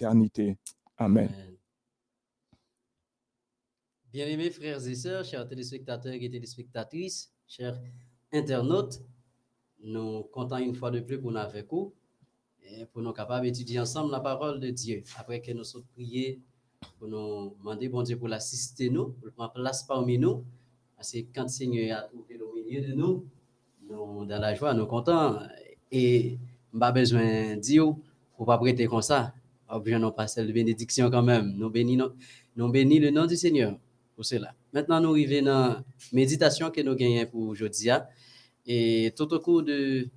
l'éternité. Amen. Bien-aimés frères et sœurs, chers téléspectateurs et téléspectatrices, chers internautes, nous comptons une fois de plus pour nous avec vous et pour nous capables d'étudier ensemble la parole de Dieu. Après que nous sommes priés, pour nous demander, bon Dieu, pour l'assister nous, pour prendre place parmi nous, parce que quand le Seigneur a trouvé au milieu de nous, nous, dans la joie, nous contents et pas besoin de Dieu pour pas prêter comme ça. Objet non pas celle de bénédiction quand même. Nous bénissons, bénis le nom du Seigneur pour cela. Maintenant, nous arrivons dans la méditation que nous gagnons pour aujourd'hui. Et tout au cours de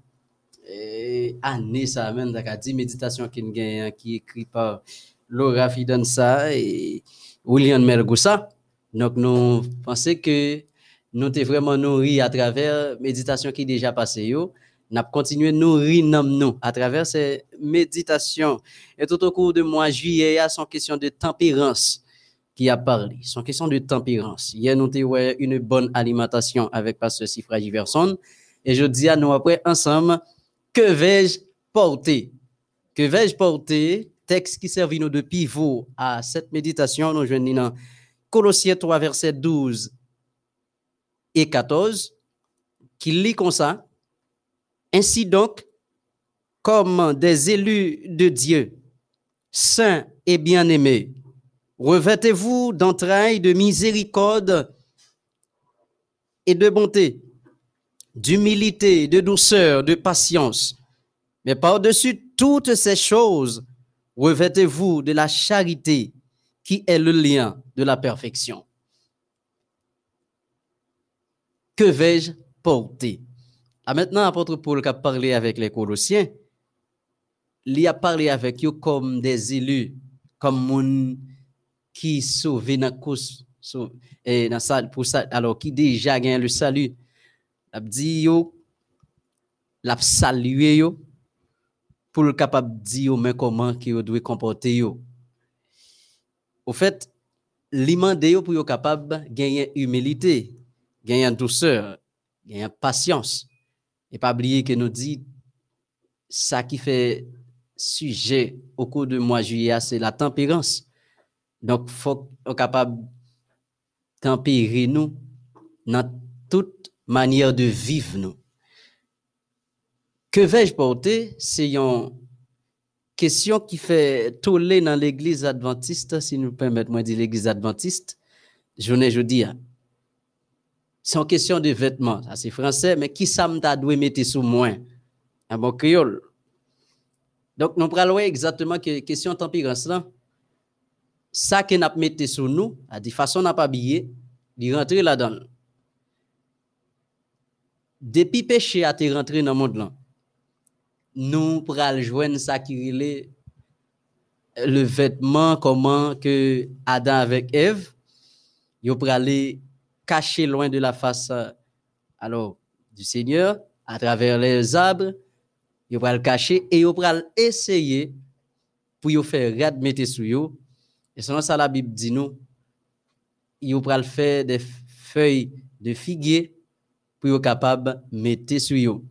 l'année, ça amène à 10 méditations qui nous gagnons, qui est écrit par Laura Fidanza et William Melgoussa. Donc, nous pensons que nous sommes vraiment nourris à travers la méditation qui est déjà passée. Avons continué nourrir nous à travers ces méditations. Et tout au cours de mois juillet, il y a son question de tempérance qui a parlé. Son question de tempérance. Hier, nous avons une bonne alimentation avec Pasteur Sifra Giverson. Et je dis à nous après ensemble, que vais-je porter? Que vais-je porter? Texte qui servit nous de pivot à cette méditation, nous jouons dans Colossiens 3, verset 12 et 14, qui lit comme ça. Ainsi donc, comme des élus de Dieu, saints et bien-aimés, revêtez-vous d'entrailles de miséricorde et de bonté, d'humilité, de douceur, de patience. Mais par-dessus toutes ces choses, revêtez-vous de la charité qui est le lien de la perfection. Que vais-je porter? Ah, maintenant, apôtre Paul a parlé avec les Colossiens, il a parlé avec eux comme des élus, comme mon qui sauvé dans et dans ça pour ça alors qui déjà gagne le salut? L'a dit yo l'a salué pour le capable dire mais comment que doit comporter yo. Au fait l'imandé yo pour yo capable gagner humilité gagner douceur gagner patience et pas oublier que nous dit ça qui fait sujet au cours de mois juillet c'est la tempérance donc, il faut être capable de tempérer nous dans toute manière de vivre nous. Que vais-je porter? C'est une question qui fait tourner dans l'église adventiste, si nous permettez moi de dire l'église adventiste, je ne dis C'est une question de vêtements. c'est français, mais qui ça m'a dû mettre sous moi? Un bon créole. Donc, nous parlons exactement que question de tempérance là ça que n'a mis sur nous, à de façon n'a pas habillé, il rentrer là-dedans. Depuis péché a été rentré dans le monde là, nous pral joindre ça qui le vêtement comment que Adam avec Ève, yo aller cacher loin de la face alors du Seigneur à travers les arbres, yo le cacher et yo pral essayer pour yo faire rad mettre sur yo et selon ça, la Bible dit nous, il va faire des feuilles de figuier pour être capable de mettre sur eux.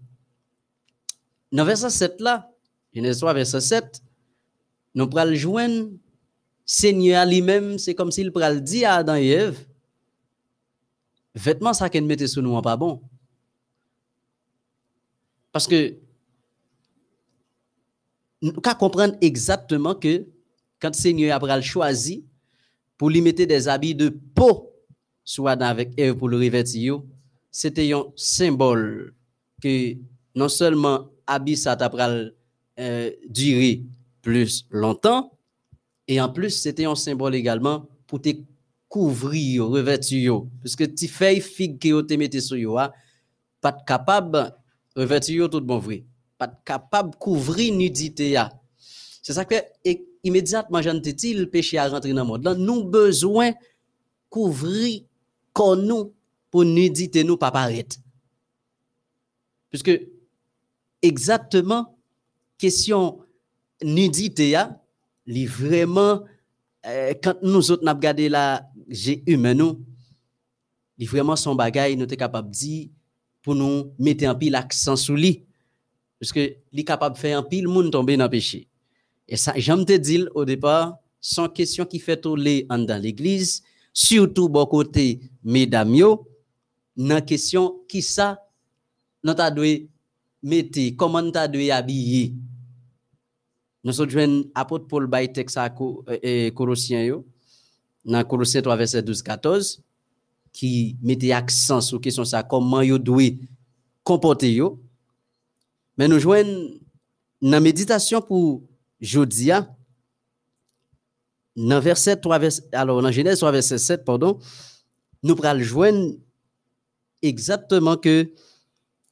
Dans verset 7 là, Genèse 3, verset 7, nous pral joindre Seigneur lui-même, c'est comme s'il pral dire à Adam et Ève, vêtements ça qu'elle mettait sur nous pas bon. Parce que nous pouvons comprendre exactement que quand le Seigneur a choisi pour lui mettre des habits de peau, soit avec Eve pour le revêtir, c'était un symbole que non seulement habit ça t'a euh, durer plus longtemps, et en plus, c'était un symbole également pour te couvrir, revêtir. Parce que fais figue que tu mets sur yo, ah, pas capable de revêtir tout bon vrai. Pas capable de couvrir nudité. Ah. C'est ça que immédiatement, j'en dit, le péché à rentrer dans le monde. nous besoin couvrir comme nous pour nudité nous pas paraître. Puisque exactement, question nudité, li vraiment, euh, quand nous autres n'a regardé la j'ai humain nous, li vraiment son bagage nous sommes capable de dire pour nous mettre en pile l'accent sur lui. Parce que li capable de faire un pile monde tomber dans le péché. Et ça, j'aime te dire au départ, sans question qui fait tourner dans l'église, surtout bon côté mesdames yo, nan question qui ça, nous ta dû mettre, comment ta dû habiller? Nous sommes apôtre Paul bay texte à Colossiens yo, dans Colossiens 3 verset 12 14 qui mettait accent sur question ça comment yo doit comporter. Mais nous joignons dans méditation pour jodia dans verset 3 verset, alors dans Genèse 3 verset 7 pardon, nous pral joindre exactement que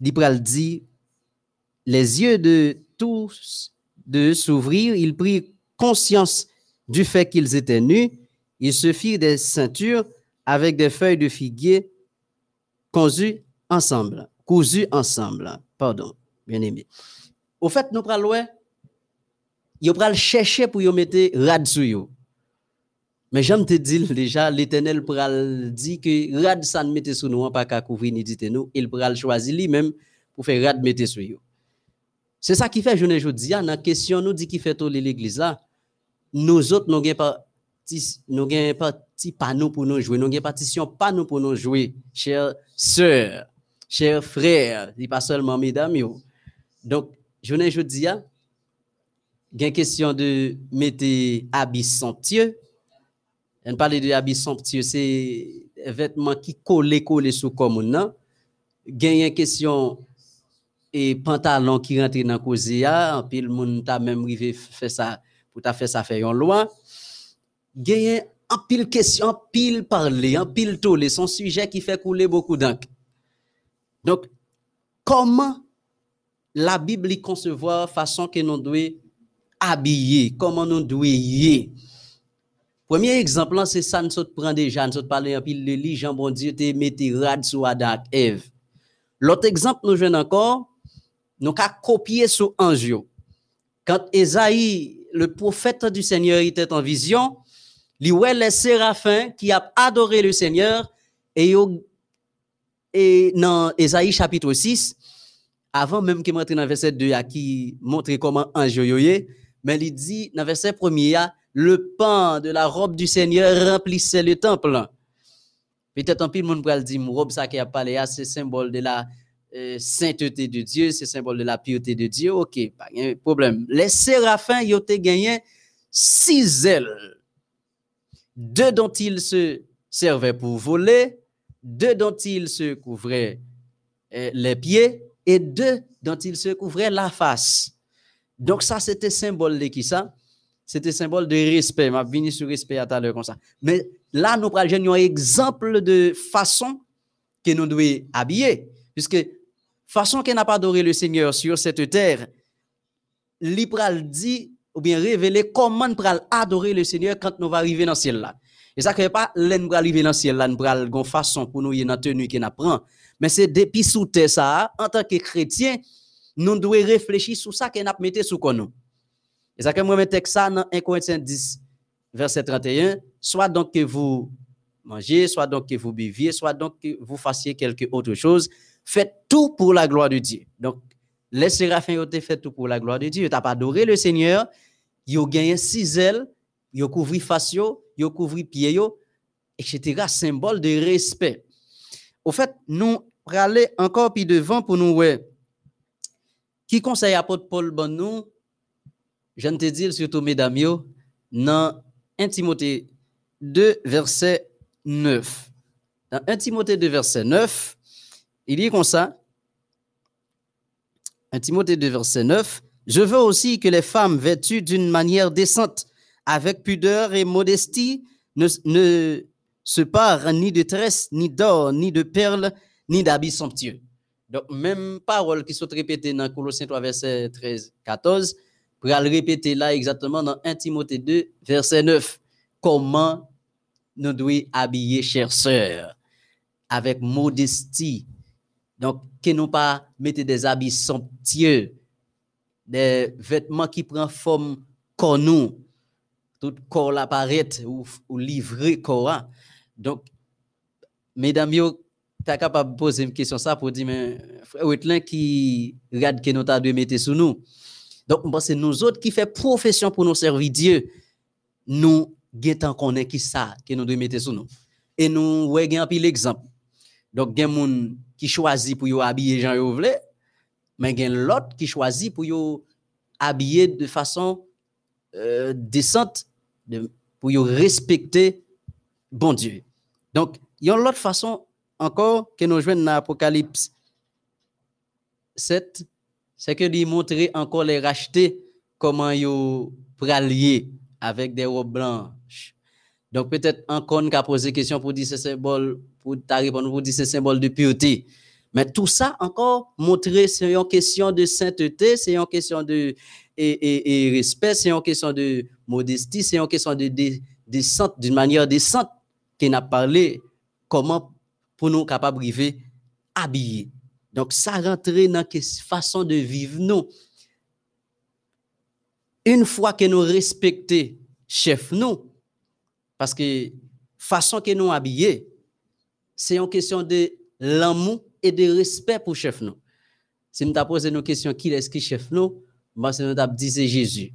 il pral dit les yeux de tous de s'ouvrir, ils prirent conscience du fait qu'ils étaient nus, ils se firent des ceintures avec des feuilles de figuier cousues ensemble, cousues ensemble, pardon, bien aimé. Au fait, nous pral ils pral chercher pour y mettre rad sur yo. Mais j'aime te dire déjà, l'Éternel pral dit que rad ça ne mette sur nous, pas qu'à couvrir ni dit nous, il pral choisir lui-même pour faire rad mettre sur yo. C'est ça qui fait, je ne dis, dans la question, nous dit qui fait tout l'église là, nous autres, nous n'avons pas nous gagnons parti panneau pour nous jouer, nous gagnons partition panneau pour nous jouer, chers sœurs, chers frères, et pas seulement mesdames. Yo. Donc, je ne je dis, gain question de mettre habits somptueux. On parle de habits somptueux, c'est vêtements qui collent, collent sous comme non. Gain question et pantalon qui rentre dans cause en pile moun t'a même rivé fait ça pour t'a fait ça faire loin loi gagne en pile question en pile parler en pile toller son sujet qui fait couler beaucoup d'encre donc comment la Bible y concevoir façon que nous devons habiller comment nous devons y Premier exemple, c'est ça, nous prenons déjà, nous parlons en pile de lit, Jean bon Dieu, te mette rad sur Adam Eve. L'autre exemple, nous jouons encore, nous avons copié sur ange. Quand Esaïe, le prophète du Seigneur, était en vision, voit les séraphins qui a adoré le Seigneur et, et dans Esaïe chapitre 6, avant même qu'il montre dans verset 2 qui montre comment ange yoye, mais il dit dans verset 1 le pan de la robe du Seigneur remplissait le temple. Peut-être un peu le monde pourrait dire, robe ça qui a parlé, c'est symbole de la euh, sainteté de Dieu, c'est symbole de la pureté de Dieu. Ok, pas de problème. Les séraphins, ils ont gagné six ailes. Deux dont ils se servaient pour voler, deux dont ils se couvraient euh, les pieds et deux dont ils se couvraient la face. Donc ça, c'était symbole de qui ça? C'était symbole de respect. Je vais sur respect à l'heure comme ça. Mais là, nous prenons un exemple de façon que nous devons habiller. Puisque façon qu'elle n'a pas adoré le Seigneur sur cette terre, l'Ipral dit, ou bien révéler comment nous adorer le Seigneur quand nous va arriver dans le ciel là. Et ça ne pas l'en arriver dans le ciel là, nous une façon pour nous y dans tenue qu'on apprend. Mais c'est depuis sous ça, en tant que chrétien, nous devons réfléchir sur ça qu'on a mis sous nous. Et ça que moi je ça dans 1 Corinthiens 10 verset 31, soit donc que vous mangez, soit donc que vous buviez, soit donc que vous fassiez quelque autre chose, Faites tout pour la gloire de Dieu. Donc, les séraphins ont fait tout pour la gloire de Dieu. Ils n'ont pas adoré le Seigneur? Ils ont gagné six ailes. Ils ont couvert face, ils ont couvert pieds, etc. Symbole de respect. Au fait, nous aller encore plus devant pour nous voir. Qui conseille apôtre Paul bon nous? Je ne te dis surtout, mesdames, dans 1 Timothée 2, verset 9. Dans 1 Timothée 2, verset 9, il dit comme ça, 1 Timothée 2, verset 9, Je veux aussi que les femmes vêtues d'une manière décente, avec pudeur et modestie, ne, ne se parent ni de tresses, ni d'or, ni de perles, ni d'habits somptueux. Donc, même parole qui sont répétées dans Colossiens 3, verset 13, 14, pour le répéter là exactement dans 1 Timothée 2, verset 9. Comment nous devons habiller, chères sœurs, avec modestie, donc, que nous pas des habits somptueux, des vêtements qui prennent forme comme nous, tout corps l'apparaît ou, ou livrer corps. Donc, mesdames, yo, tu capable de poser une question ça pour dire, mais frère qui regarde que nous avons de mettre sous nous. Donc, c'est nous autres qui fait profession pour nous servir Dieu. Nous, guettons qu'on est qui ça, que nous devons mettre sur nous. Et nous, voyons un peu l'exemple. Donc, il y a des gens qui choisissent pour habiller Jean Yovle, mais il y a l'autre qui choisit pour habiller de façon euh, décente, de, pour respecter bon Dieu. Donc, il y a l'autre façon encore que nous jouons dans l'Apocalypse 7, c'est que de montrer encore les racheter comment ils prallier avec des robes blanches. Donc peut-être encore on a posé question pour dire ce symbole, pour ta pour dire ce symbole de pureté. Mais tout ça encore montrer c'est une question de sainteté, c'est une question de et, respect, c'est une question de modestie, c'est une question de, descente, d'une manière décente qu'il a parlé comment pour nous capables de vivre habillés. Donc ça rentre dans la façon de vivre nous. Une fois que nous respectons chef nous, parce que façon que nous habillés, c'est une question de l'amour et de respect pour chef nous. Si nous posé une question, qui est-ce qui chef nous? Moi, c'est nous c'est Jésus.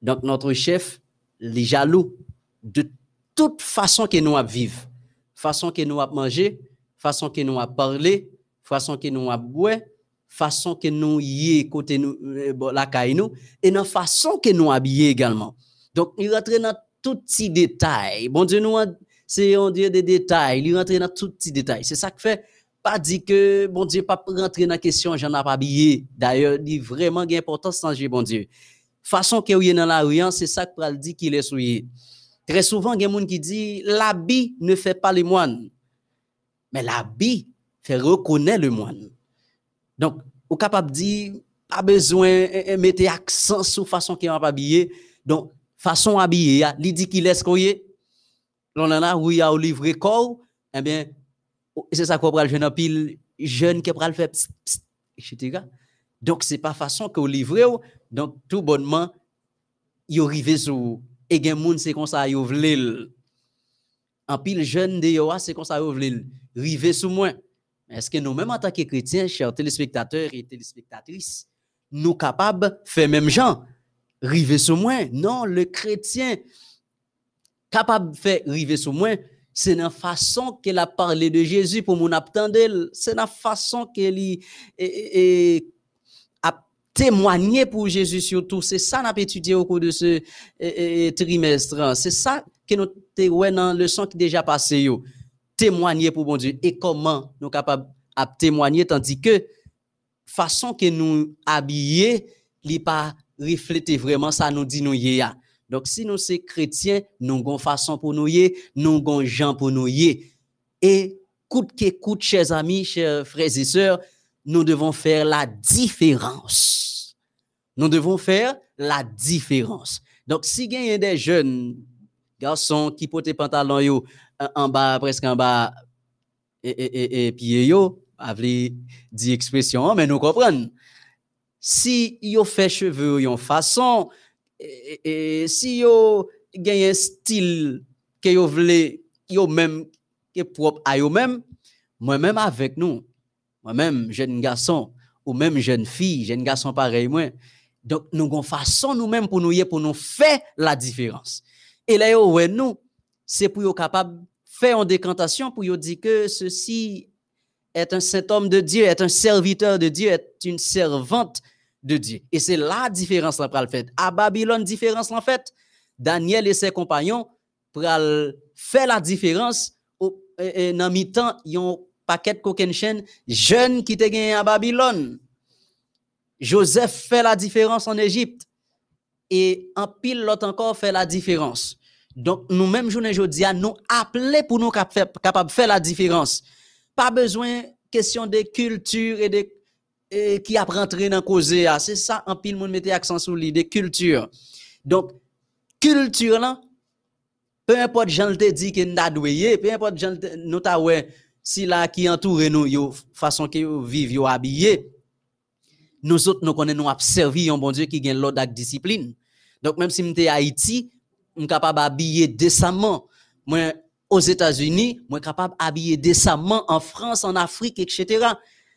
Donc, notre chef, les jaloux de toute façon que nous vivre, façon que nous manger, façon que nous parler, façon que nous boire, façon que nous y côté nous euh, la caille et dans façon que nous habiller également. Donc, il rentre tout petits détails. Bon Dieu nous c'est on dit des détails, il rentre dans tout petits détails. C'est ça que fait pas dit que bon Dieu pas rentrer dans la question j'en ai pas habillé. D'ailleurs, il vraiment important changer bon Dieu. Façon que est dans la rue, hein, c'est ça que dit qu'il est souillé. Très souvent, il y a des gens qui disent l'habit ne fait pas les moines. Mais l'habit fait reconnaître le moine. Donc, vous capable de dire, pas besoin de mettre accent sur façon qu'il va habillé. Donc, façon habillée, ya, li dit qu'il est koye, l'on en a, ou ya ou livre corps, eh bien, oh, c'est ça qu'on pral jeune pile, jeune qui pral fait, pss, pss, etc. Donc, c'est pas façon que vous livrez, oh. donc tout bonnement, yo rive sou, et gen moun c'est comme ça yo vlil. En pile jeune de yo ah, c'est comme ça yo vlil, rive sous moi. Est-ce que nous-mêmes, en tant que chrétiens, chers téléspectateurs et téléspectatrices, nous capables de faire même genre? Rive sous moi non le chrétien capable de faire rive sous moi c'est la façon qu'elle a parlé de Jésus pour mon attendre c'est la façon qu'elle est témoigner pour Jésus surtout. C'est ça qu'on a étudié au cours de ce trimestre. C'est ça que nous avons dans le leçon qui déjà passé. Témoigner pour bon Dieu. Et comment nous sommes capables de témoigner tandis que façon que nous habillés, n'est pas refléter vraiment ça nous dit nous Donc si nous sommes chrétiens, nous avons façon pour nous y, nous avons gens pour nous y. Et coûte que coûte, chers amis, chers frères et sœurs, nous devons faire la différence nous devons faire la différence. Donc, si y a des jeunes garçons qui portent des pantalons yo, en bas, presque en bas, et, et, et, pieds yo, dit expression, mais nous comprenons. Si yo fait cheveux yon façon, et, si yo un style que yo vle, yo même, que propre à yo même, moi-même avec nous, moi-même, jeune garçon, ou même jeune fille, jeune garçon pareil, moi, donc, nous avons façon nous-mêmes pour nous pour nous faire la différence. Et là, ouais, nous, c'est pour nous capable faire une décantation pour nous dire que ceci est un saint homme de Dieu, est un serviteur de Dieu, est une servante de Dieu. Et c'est la différence là le fait. À Babylone, différence en fait. Daniel et ses compagnons pour faire la différence et, dans mi-temps, ils ont paquet coquin chaîne jeunes qui étaient gagné à Babylone. Joseph fait la différence en Égypte. Et en pile l'autre encore fait la différence. Donc, nous-mêmes, journée aujourd'hui, nous appeler pour nous capables de faire la différence. Pas besoin question de culture et de qui a rentré dans cause c'est ça en pile monde mettait accent sur l'idée culture donc culture là peu importe gens te dit que n'a doué peu importe gens nous ta si là qui entoure nous yo façon que yo vivent yo habillé nous autres, nous connaissons, nous servi un bon Dieu qui gagne l'ordre discipline. Donc, même si à Haïti, suis capable d'habiller décemment. Moi, aux États-Unis, suis capable d'habiller décemment en France, en Afrique, etc.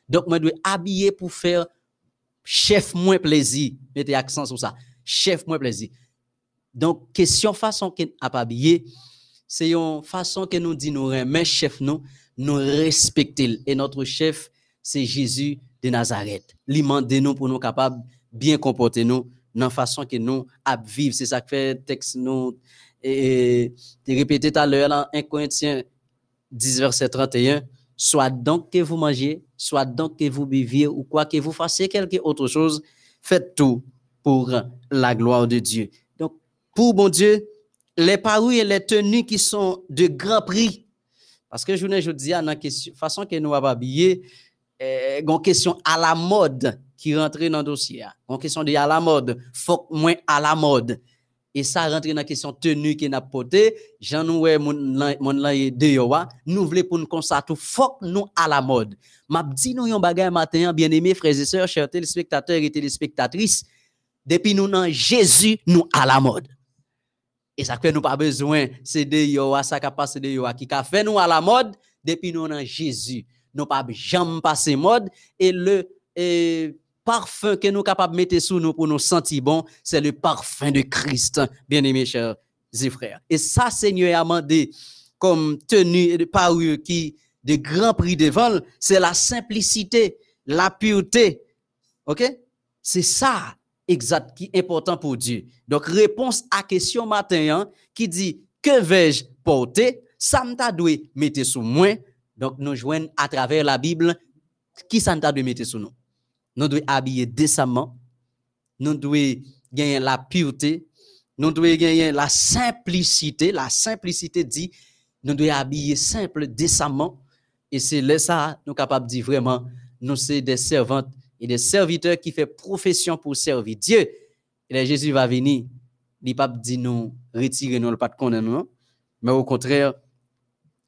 Donc, je dois habiller pour faire chef moins plaisir. Mettez accent sur ça. Chef moins plaisir. Donc, question façon qu'on a habillé, c'est une façon que nous dit nous remet chef nous, nous respecter. Et notre chef, c'est Jésus de Nazareth. Il nous pour nous capables bien comporter nous dans la façon que nous vivre. C'est ça que fait texte nous et, répété tout à l'heure dans 1 Corinthiens 10 verset 31 soit donc que vous mangez, soit donc que vous buviez ou quoi que vous fassiez quelque autre chose, faites tout pour la gloire de Dieu. Donc, pour bon Dieu, les paroles et les tenues qui sont de grand prix, parce que je vous dis, la façon que nous avons habillé, eh, une question à la mode qui rentre dans le dossier. Une question de à la mode, faut moins à la mode. Et ça rentre dans la question tenue qui n'a porté. J'en nous mon de yowa. Nous voulons pour nous constater nous à la mode. M'a dit nous yon bagay matin bien aimés frères et sœurs, chers téléspectateurs et téléspectatrices. Depuis nous dans Jésus nous à la mode. Et ça fait nous pas besoin c'est de yowa ça qui passe de yowa qui a fait nous à la mode depuis nous dans Jésus. Nous pas jamais passer mode et le parfum que nous capables de mettre sous nous pour nous sentir bon, c'est le parfum de Christ, bien aimés chers et frères. Et ça, Seigneur a demandé comme tenue de parure qui de grand prix de vol, c'est la simplicité, la pureté. OK? C'est ça exact qui est important pour Dieu. Donc, réponse à question matin hein, qui dit que vais-je porter? Ça m'a dû mettre sous moi. Donc, nous joignons à travers la Bible qui ça dû mettre sous nous? Nous devons habiller décemment, nous devons gagner la pureté, nous devons gagner la simplicité. La simplicité dit, nous devons habiller simple, décemment. Et c'est là ça, nous capables de dire vraiment, nous sommes des servantes et des serviteurs qui font profession pour servir Dieu. Et Jésus va venir, il pas dit nous retirer nous pas de mais au contraire,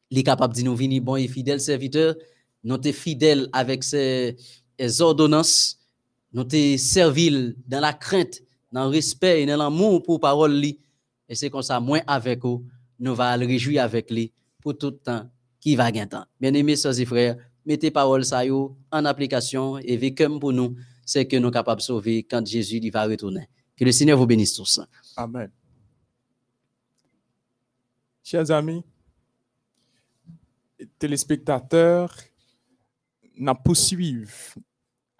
il est capable de nous venir bon et fidèles serviteurs, nous sommes fidèles avec ces les ordonnances, nous te dans la crainte, dans le respect et dans l'amour pour parole li. Et c'est comme ça, moins avec vous, nous va le réjouir avec lui pour tout le temps qui va gagner. Bien aimés, sœurs et frères, mettez parole ça en application et vécu pour nous, c'est que nous sommes capables de sauver quand Jésus va retourner. Que le Seigneur vous bénisse tous. Amen. Chers amis, téléspectateurs, nous poursuivons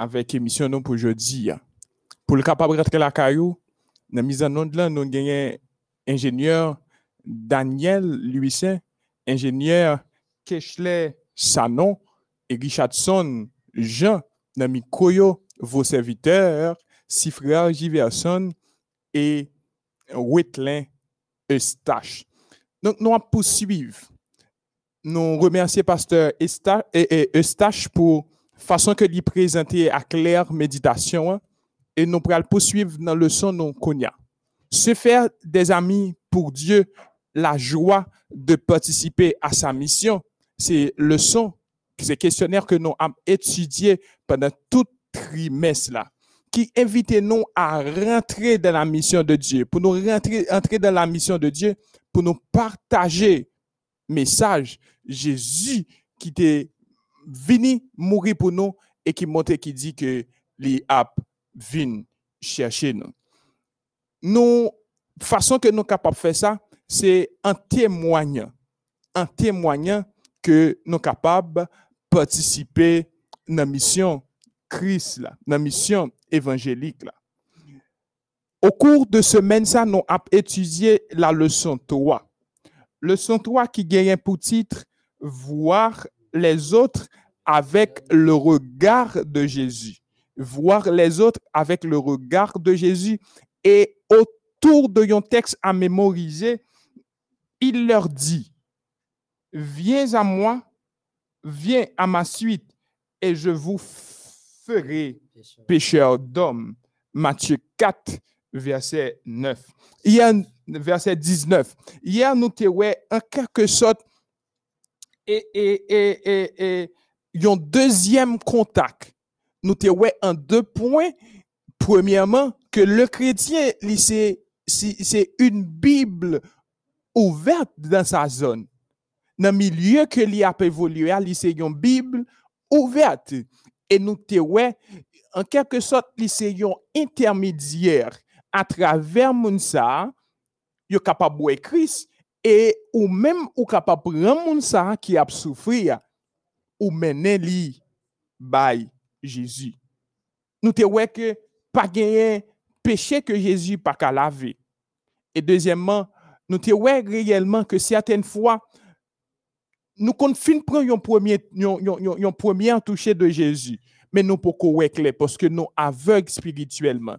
avec l'émission pour aujourd'hui. Pour le capable de rentrer la caillou, dans la mise en œuvre, nous avons ingénieur Daniel Luissin, ingénieur Keshler Sanon et Richardson Jean, dans Koyo, vos serviteurs, Sifra Giverson et Wetlin Eustache. Donc, nous poursuivre nous remercions Pasteur Eustache pour façon que lui présentait à claire méditation hein, et nous pourrons poursuivre dans le son non connaît. Se faire des amis pour Dieu, la joie de participer à sa mission, c'est le son, c'est questionnaire que nous avons étudié pendant tout trimestre là, qui invite nous à rentrer dans la mission de Dieu, pour nous rentrer, entrer dans la mission de Dieu, pour nous partager message, Jésus qui était venu mourir pour nous et qui monte qui dit que les ap viennent chercher nous. Nous, façon que nous sommes capables de faire ça, c'est en témoignant, en témoignant que nous sommes capables de participer dans la mission Christ, dans la mission évangélique. Là. Au cours de semaine, ça, nous avons étudié la leçon 3 leçon 3 qui gagne pour titre Voir les autres avec le regard de Jésus. Voir les autres avec le regard de Jésus. Et autour de yon texte à mémoriser, il leur dit, viens à moi, viens à ma suite, et je vous ferai pécheur d'hommes. Matthieu 4, verset 9. Il y a verset 19. Hier, nous avons en quelque sorte et, et, et, et, un deuxième contact. Nous avons en deux points. Premièrement, que le chrétien, c'est une Bible ouverte dans sa zone. Dans le milieu que lui a évolué, c'est une Bible ouverte. Et nous avons en quelque sorte, se yon intermédiaire à travers moun sa, yo capable de Christ et ou même ou capable prendre moun qui a souffrir ou mener li by Jésus. Nous te ouais que pas gagné péché que Jésus pas qu'à laver. Et deuxièmement, nous te ouais réellement que certaines fois nous qu'on fin prendre un premier un premier toucher de Jésus, mais nous pas ouais clair parce que nous aveugles spirituellement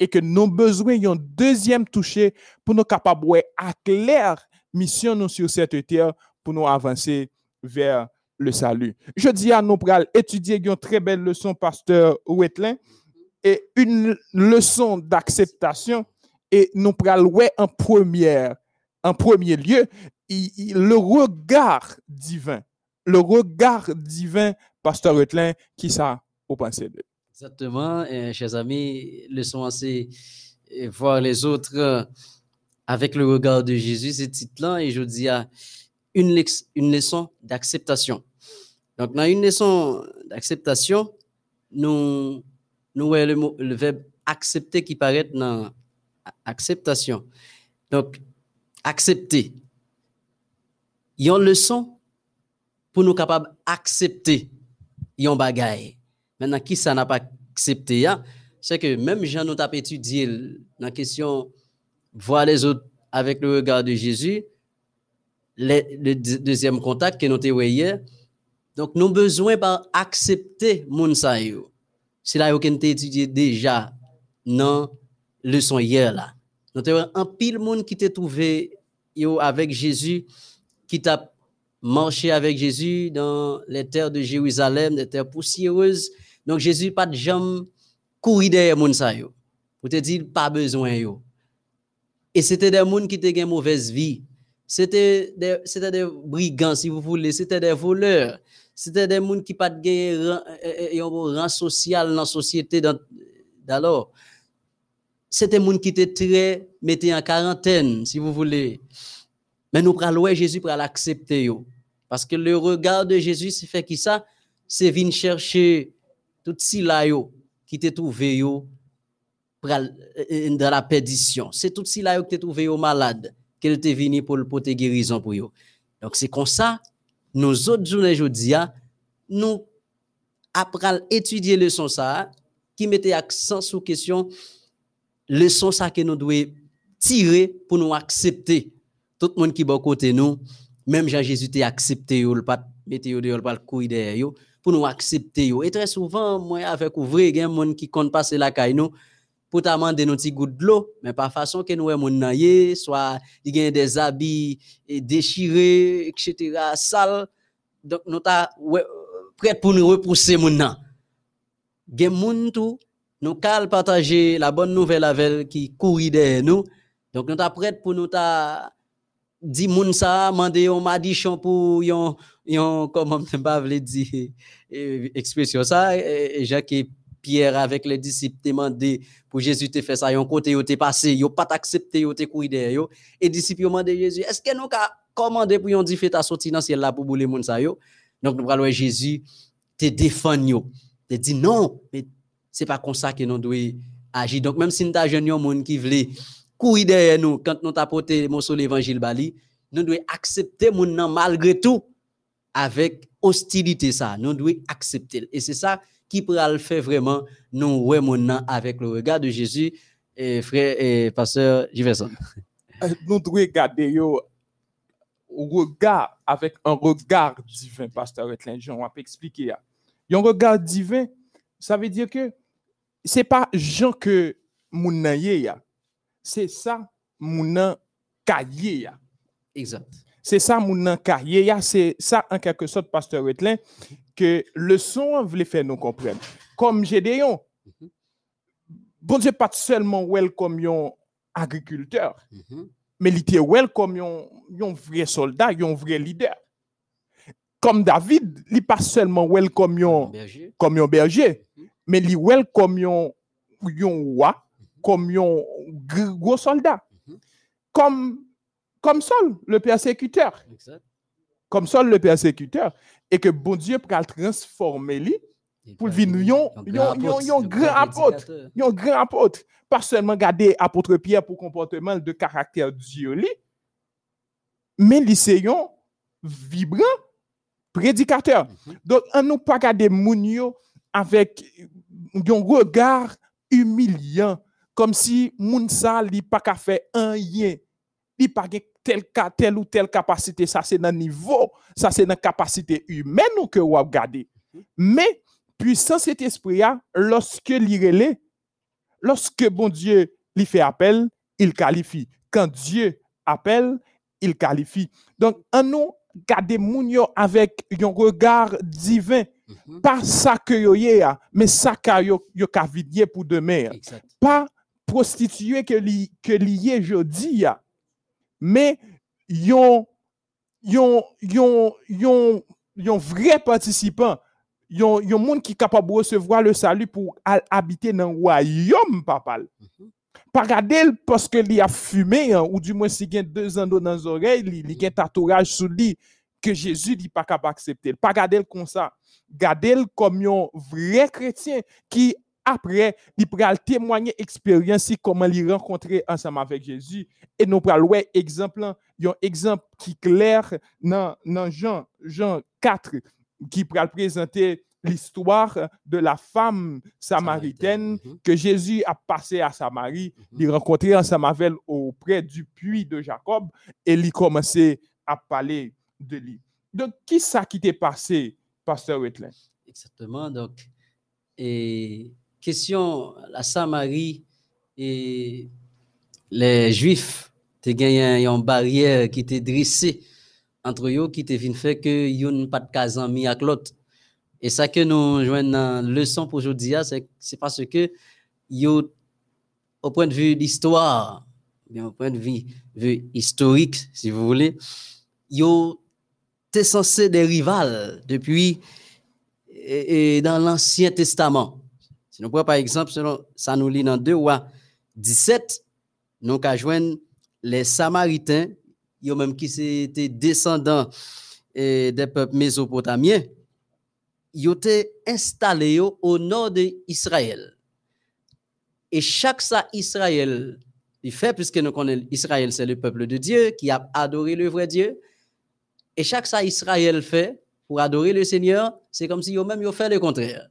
et que nous besoin d'un deuxième toucher pour nous capables à clair mission nous sur cette terre pour nous avancer vers le salut. Je dis à nous pour étudier une très belle leçon, pasteur Wetlin, et une leçon d'acceptation, et nous pourrons en en premier lieu, le regard divin. Le regard divin, pasteur Wetlin, qui ça, vous pensez de Exactement, chers amis, leçon assez voir les autres euh, avec le regard de Jésus, ce titre-là, et je dis à une leçon d'acceptation. Donc, dans une leçon d'acceptation, nous, nous avons le, verbe accepter qui paraît dans acceptation. Donc, accepter. Il y a une leçon pour nous capables d'accepter un bagaille. Maintenant, qui ça n'a pas accepté, c'est que même Jean nous a étudié dans la question voir les autres avec le regard de Jésus, le, deuxième contact que nous avons hier, donc, nous besoin d'accepter moun sa yo. C'est là que nous étudié déjà dans leçon hier là. Nous avons un pile monde qui t'a trouvé avec Jésus, qui t'a marché avec Jésus dans les terres de Jérusalem, des terres poussiéreuses. Donc, Jésus pas de jambes courir derrière moun sa. Pour te dire, pas besoin yo. Et c'était des gens qui avaient une mauvaise vie. C'était des brigands, si vous voulez. C'était des voleurs c'était des gens qui pas de un rang social dans la société d'alors. C'était des gens qui étaient très mettés en quarantaine, si vous voulez. Mais nous prenons Jésus pour l'accepter. Parce que le regard de Jésus, c'est fait qui ça? C'est venir chercher tout si là qui t'est trouvé euh, dans la perdition. C'est tout si là qui t'est trouvé malade, qu'elle t'est venu pour le porter guérison pour eux. Donc c'est comme ça nous autres journées aujourd'hui, nous apprenons étudier le son ça, qui mettait accent sur question le son ça que nous devons tirer pour nous accepter. Tout le monde qui est à côté nous, même Jean-Jésus t'a accepté, il pas mettre pas courir derrière pour nous accepter. Et très souvent, moi, avec ouvrir, il y a gens qui comptent passer la caille nous pour t'amender nos petits gouttes de l'eau, mais pas façon que nous mon soit il des habits déchirés, etc., sales. Donc, nous sommes prêts pour nous repousser mon nan. Gen nous cal partager la bonne nouvelle avec qui courit derrière nous. Donc, nous sommes prêts pour nous ta dit moun ça, mandé un madichon pour yon, yon, comment je pas dire, expression ça, et Jacques Pierre avec les disciples demandé pour Jésus te fait ça, yon côté yo te passé, yo pas accepté, yo te courir derrière yo, et disciples demandé Jésus, est-ce que nous ka commandé pour yon dit fait ta sortie dans ciel là pour bouler moun ça yo? Donc nous allons Jésus te défendre yo. Te dit non, mais c'est pas comme ça que nous devons agir. Donc même si nous avons jeune monde qui veut courir derrière nous quand nous apporté mon sol évangile bali, nous devons accepter moun malgré tout avec hostilité ça. Nous devons accepter. Et c'est ça qui pourra le faire vraiment, nous, ouais, mon avec le regard de Jésus, et frère et pasteur Jiverson. Euh, nous devons regarder yo, regard avec un regard divin, pasteur Etlin, on va expliquer. Un regard divin, ça veut dire que c'est pas Jean que mon c'est ça mon cahier. Exact. C'est ça mon cahier, c'est ça en quelque sorte, pasteur Etlin, que le son voulait faire nous comprendre. Comme Gédéon, mm bon Dieu pas seulement well comme un agriculteur, mhm. mais il était well comme un vrai soldat, un vrai leader. Comme David, il pas seulement well comme un berger, comme un berger mhm. mais il well comme un roi, comme un gros soldat. Comme comme Saul, le persécuteur. Comme Saul, le persécuteur. Et que bon Dieu peut transformer lui pour venir yon yon grand apôtre yon grand apôtre pas seulement garder apôtre Pierre pour comportement de caractère Dieu mais lycée vibrant prédicateur. Mhm. donc on nous pas garder moun avec un regard humiliant comme si moun sa li pas ka faire un rien li pas tel cas telle ou telle capacité ça c'est dans niveau ça c'est dans capacité humaine ou que ou garder mais puissance cet esprit là lorsque li relè, lorsque bon Dieu lui fait appel il qualifie. Quand Dieu appelle il qualifie. Donc en nous garder moun yo avec un regard divin. Mhm. pas ça que yo yé a, mais ça que yo yo pour demain Exact. pas prostituée que li que lié ya mais yon yon yon yon yon vrai participant yon yon monde qui capable de recevoir le salut pour al- habiter dans le royaume papa. Mhm. pas regarder parce que li a fumé hein, ou du moins si gen deux ans dans les oreilles li, li gen tatouage sur lui que Jésus dit pas capable accepter pas regarder comme ça. Garder le comme un vrai chrétien qui après il pral témoigner expérience comment il rencontrer ensemble avec Jésus et nous pral ouais exemple un exemple qui clair dans dans Jean Jean 4 qui pral présenter l'histoire de la femme samaritaine Mhm. que Jésus a passé à Samarie, Mhm. il rencontré ensemble avec elle auprès du puits de Jacob et il commençait à parler de lui. Donc, qui ça qui t'est passé, pasteur Wetlin? Exactement. Donc, et question, la Samarie et les Juifs, tu gagné une barrière qui était dressée entre eux, qui te fait que yon pas de cas mis avec l'autre. Et ça que nous joignons dans leçon pour aujourd'hui, ah, c'est parce que au point de vue d'histoire, bien au point de vue, historique, si vous voulez, yo t'es censé des rivales depuis et dans l'Ancien Testament. Si nous prenons par exemple, selon, ça nous lit dans 2 rois 17, nous avons les Samaritains, yo même qui étaient descendants eh, des peuples mésopotamiens, ils étaient installés au nord d'Israël. Et chaque ça Israël, il fait, puisque nous connaissons Israël, c'est le peuple de Dieu qui a adoré le vrai Dieu. Et chaque ça Israël fait pour adorer le Seigneur, c'est comme si eux-mêmes ils fait le contraire.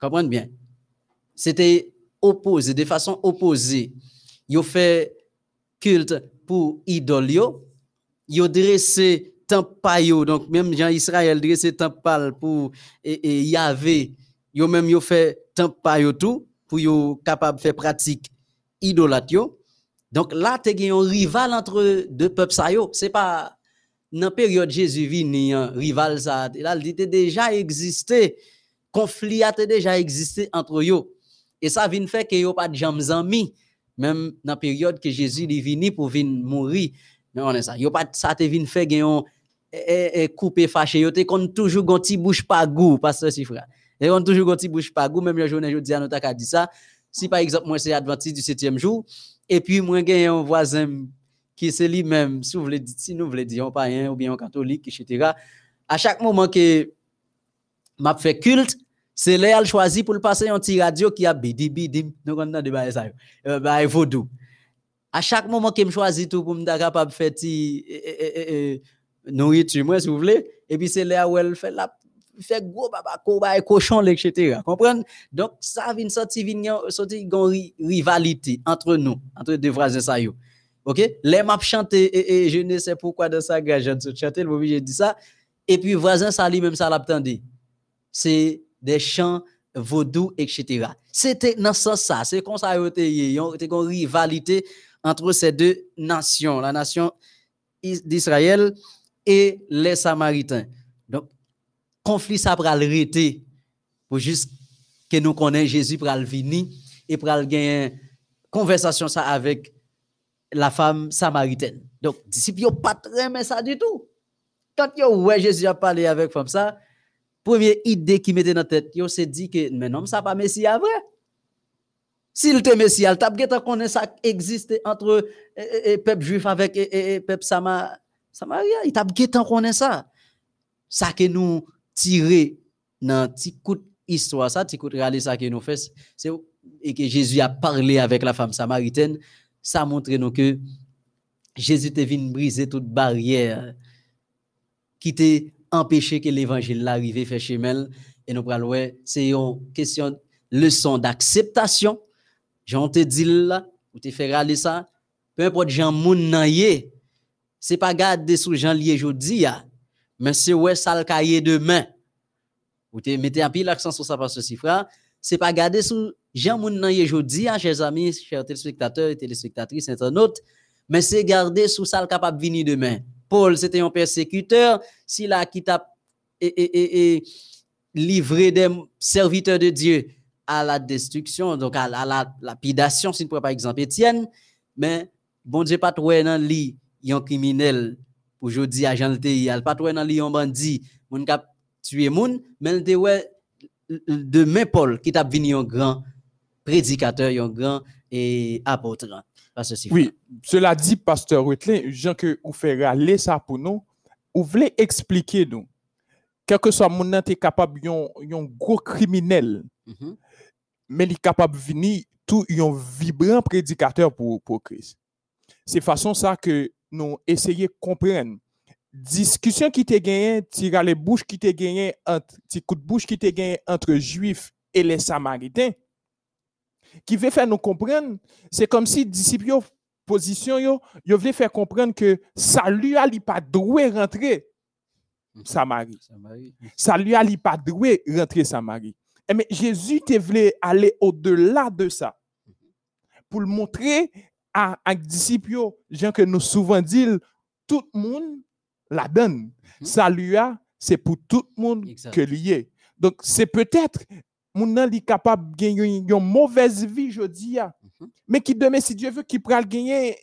Comprenez bien? C'était opposé, de façon opposée. Ils ont fait culte pour idole, ils ont dressé temple pa yo. donc même Jean Israël dressé temple pal pour Yahvé, yo même yo fait temple pa yo tout pour yo capable faire pratique idolâtre yo. Donc là, tu as un rival entre deux peuples yo. C'est pas dans la période Jésus vini, un rival ça. Là, il était déjà existé. Conflit a déjà existé entre eux. Et ça vient faire que yo pas de jambes amis. Même dans la période que Jésus est venu pour venir mourir. Mais on est ça. Yo pas ça te vient faire gagne et, couper fâché. Yo te toujours gon ti bouche pas goût, pasteur si frère. Et on toujours gon ti bouche pas goût. Même le journée, je dis à nous ta dit ça. Si par exemple, moi c'est adventiste du septième jour, et puis moi j'ai un voisin qui c'est lui-même, si, voulez, nous voulons dire un païen ou bien un catholique, etc. À chaque moment que m'a fait culte, c'est là choisi pour le passer un petit radio qui a bidi bidi, nous on a débat ça, euh, vaudou. À chaque moment qu'il me choisit tout pour me capable faire ti nourriture moi si vous voulez, et puis c'est là où elle fait la fait gros baba cochon etc. Comprendre? Donc ça vient sortir vient sortir rivalité entre nous, entre deux voisins ça yo. OK? Les m'a chanté et, je ne sais pourquoi dans ça gars je chanter le j'ai dit ça et puis voisin ça lui même ça l'attendait. C'est des chants vaudou etc. C'était dans ce sens ça, c'est comme ça était une rivalité entre ces deux nations, la nation d'Israël et les Samaritains. Donc conflit ça pour arrêter pour juste que nous connaissons Jésus pour venir et pour gagner conversation ça avec la femme samaritaine. Donc disciples pas très ça du tout. Quand yo ouais Jésus a parlé avec femme ça, première idée qui mettait dans la tête, c'est dit que mais non ça pas Messie vrai. S'il était Messie, il t'a bien connaît ça existe entre et, et, peuple juif avec peuple sama, samaria, il t'a bien connaît ça. Ça que nous tirer dans petit histoire ça, petit coup de ça que nous c'est et que Jésus a parlé avec la femme samaritaine, ça montre nous que Jésus est venu briser toute barrière qui t'a empêché que l'évangile l'arrive fait chez et nous prenons c'est une question leçon d'acceptation. J'en te dit là, ou te fait râler ça, peu importe Jean moun nan yé, c'est pas garder sous Jean lié jodi mais c'est ouais ça le cahier demain? Vous te mettez un peu l'accent sur ça parce que frère, c'est pas garder sous Jean moun nan yé chers amis, chers téléspectateurs et téléspectatrices internautes, mais c'est garder sous ça le capable venir demain. Paul se te yon persekuteur, si la ki tap e, e, e, livre dem serviteur de Diyo a la destruksyon, donc a la, la lapidasyon, si nou pre par exemple Etienne, men bon Diyo patwe nan li yon kriminel pou jodi a jan lte yal, patwe nan li yon bandi, moun kap tuye moun, men lte we de men Paul ki tap vini yon gran predikater, yon gran apotran. Oui, cela dit, pasteur Wetlin, Jean que vous faites aller ça pour nous, vous voulez expliquer nous, quel que soit mon est capable un gros criminel, mm-hmm. mais il est capable de venir tout un vibrant prédicateur pour, pour Christ. C'est façon ça que nous essayons de comprendre. Discussion qui t'est gagné, tire les bouches qui t'est gagné, entre, coup de bouche qui t'est entre juifs et les samaritains, qui veut faire nous comprendre, c'est comme si disciples position yo, yo voulait faire comprendre que salut ali pas doué rentrer Samarie. Salut ali pas doué rentrer Samarie. Mais eh, Jésus te voulait aller au-delà de ça pour le montrer à un disciple, gens que nous souvent dit, tout le monde la donne. Mhm. Salut, c'est pour tout le monde que lié. Donc, c'est peut-être mon est capable de gagner une mauvaise vie, je dis, mhm. mais qui demain, si Dieu veut, qui pourra gagner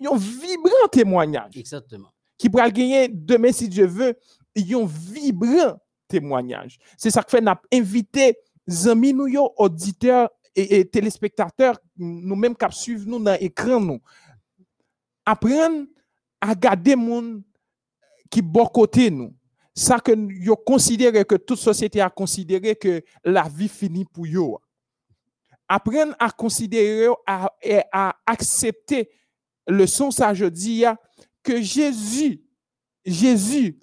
un vibrant témoignage. Exactement. Qui pourra gagner demain, si Dieu veut, un vibrant témoignage. C'est ça que fait, n'a invité amis, nous, auditeurs et, téléspectateurs, nous-mêmes qui suivent nous dans l'écran, nous, apprendre à garder monde qui bon côté nous ça que yo considéré que toute société a considéré que la vie finit pour yo. Apprendre à considérer, à, à accepter le son ça je dis que Jésus, Jésus,